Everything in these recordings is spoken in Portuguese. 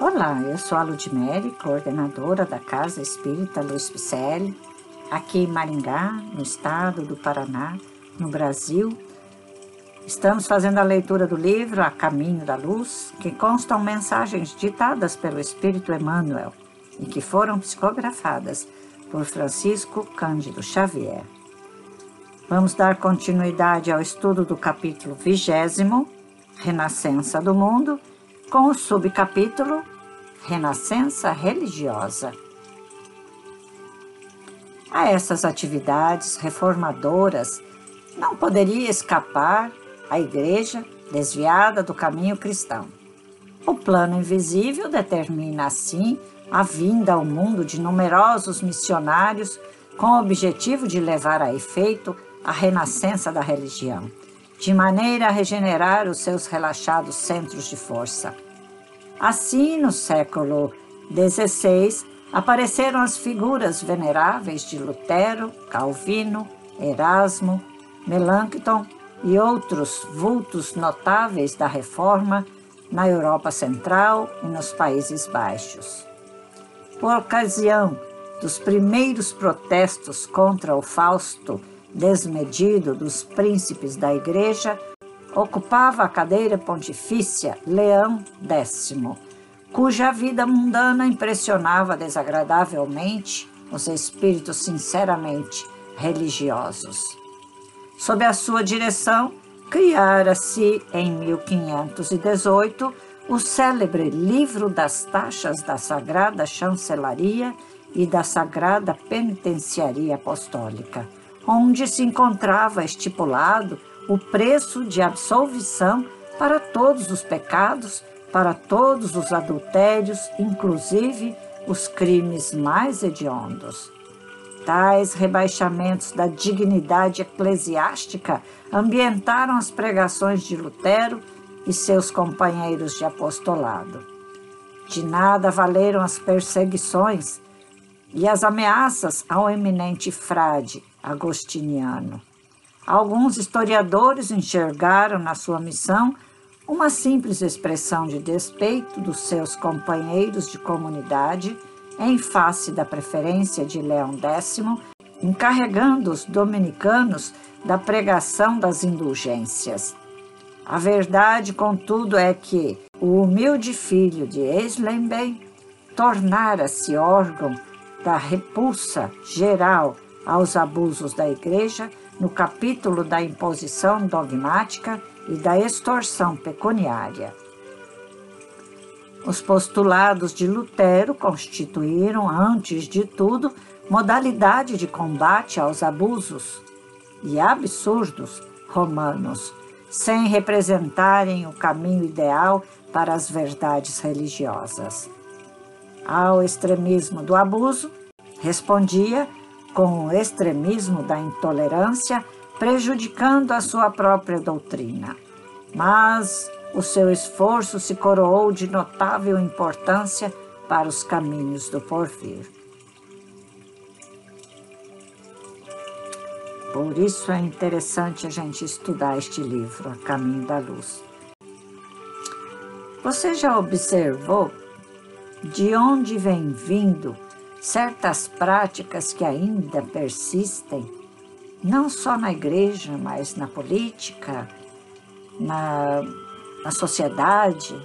Olá, eu sou a Ludmere, coordenadora da Casa Espírita Luiz Picelli, aqui em Maringá, no estado do Paraná, no Brasil. Estamos fazendo a leitura do livro A Caminho da Luz, que constam mensagens ditadas pelo Espírito Emmanuel e que foram psicografadas por Francisco Cândido Xavier. Vamos dar continuidade ao estudo do capítulo vigésimo, Renascença do Mundo, com o subcapítulo Renascença Religiosa. A essas atividades reformadoras não poderia escapar a Igreja desviada do caminho cristão. O plano invisível determina, assim, a vinda ao mundo de numerosos missionários com o objetivo de levar a efeito a renascença da religião de maneira a regenerar os seus relaxados centros de força. Assim, no século XVI, apareceram as figuras veneráveis de Lutero, Calvino, Erasmo, Melanchthon e outros vultos notáveis da Reforma na Europa Central e nos Países Baixos. Por ocasião dos primeiros protestos contra o Fausto desmedido dos príncipes da Igreja, ocupava a cadeira pontifícia Leão X, cuja vida mundana impressionava desagradavelmente os espíritos sinceramente religiosos. Sob a sua direção, criara-se em 1518 o célebre Livro das Taxas da Sagrada Chancelaria e da Sagrada Penitenciaria Apostólica onde se encontrava estipulado o preço de absolvição para todos os pecados, para todos os adultérios, inclusive os crimes mais hediondos. Tais rebaixamentos da dignidade eclesiástica ambientaram as pregações de Lutero e seus companheiros de apostolado. De nada valeram as perseguições e as ameaças ao eminente frade agostiniano. Alguns historiadores enxergaram na sua missão uma simples expressão de despeito dos seus companheiros de comunidade em face da preferência de Leão X, encarregando os dominicanos da pregação das indulgências. A verdade, contudo, é que o humilde filho de Eslenben tornara-se órgão da repulsa geral aos abusos da Igreja no capítulo da imposição dogmática e da extorsão pecuniária. Os postulados de Lutero constituíram, antes de tudo, modalidade de combate aos abusos e absurdos romanos, sem representarem o caminho ideal para as verdades religiosas. Ao extremismo do abuso, respondia com o extremismo da intolerância, prejudicando a sua própria doutrina. Mas o seu esforço se coroou de notável importância para os caminhos do porvir. Por isso é interessante a gente estudar este livro, A Caminho da Luz. Você já observou de onde vem vindo certas práticas que ainda persistem, não só na igreja, mas na política, na, na sociedade.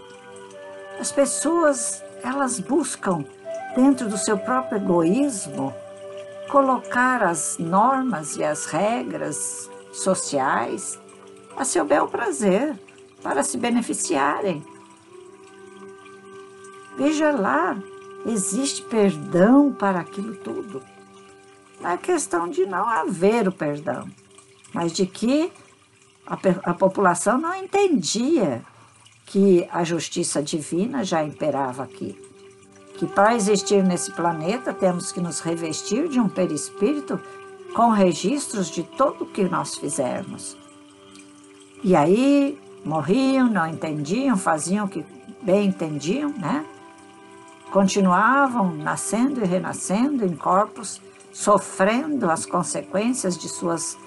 As pessoas, elas buscam, dentro do seu próprio egoísmo, colocar as normas e as regras sociais a seu bel prazer, para se beneficiarem. Veja lá existe perdão para aquilo tudo. Não é questão de não haver o perdão, mas de que a, a população não entendia que a justiça divina já imperava aqui. Que para existir nesse planeta temos que nos revestir de um perispírito com registros de tudo o que nós fizermos. E aí morriam, não entendiam, faziam o que bem entendiam, né? Continuavam nascendo e renascendo em corpos, sofrendo as consequências de suas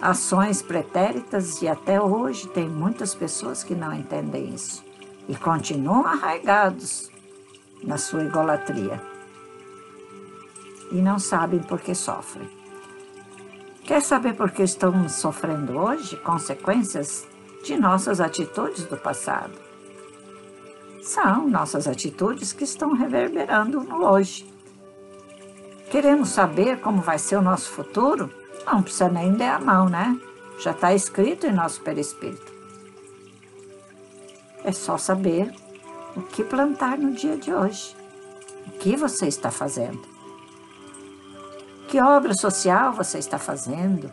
ações pretéritas e até hoje tem muitas pessoas que não entendem isso e continuam arraigados na sua idolatria e não sabem por que sofrem. Quer saber por que estamos sofrendo hoje? Consequências de nossas atitudes do passado. São nossas atitudes que estão reverberando no hoje. Queremos saber como vai ser o nosso futuro? Não precisa nem der a mão, né? Já está escrito em nosso perispírito. É só saber o que plantar no dia de hoje. O que você está fazendo? Que obra social você está fazendo?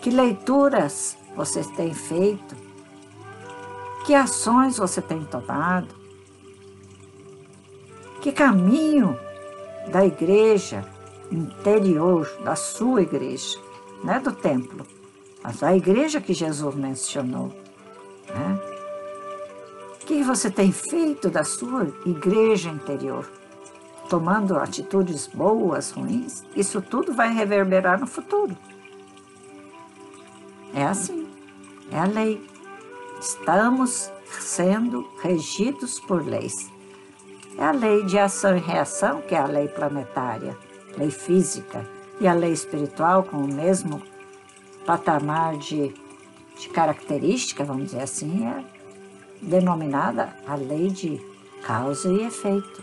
Que leituras você tem feito? Que ações você tem tomado? Que caminho da igreja interior, da sua igreja, não é do templo, mas a igreja que Jesus mencionou, né? que você tem feito da sua igreja interior? Tomando atitudes boas, ruins, isso tudo vai reverberar no futuro. É assim, é a lei. Estamos sendo regidos por leis. É a lei de ação e reação, que é a lei planetária, lei física, e a lei espiritual com o mesmo patamar de, de característica, vamos dizer assim, é denominada a lei de causa e efeito.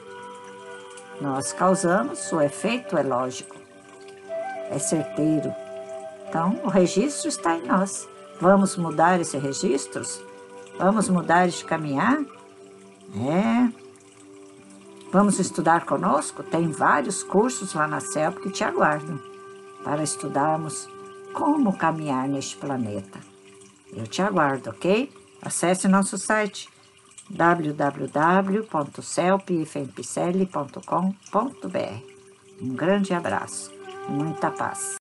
Nós causamos, o efeito é lógico, é certeiro. Então, o registro está em nós. Vamos mudar esse registro? Vamos mudar este caminhar? É. Vamos estudar conosco? Tem vários cursos lá na CELP que te aguardam para estudarmos como caminhar neste planeta. Eu te aguardo, ok? Acesse nosso site www.celpifempicele.com.br. Um grande abraço, muita paz.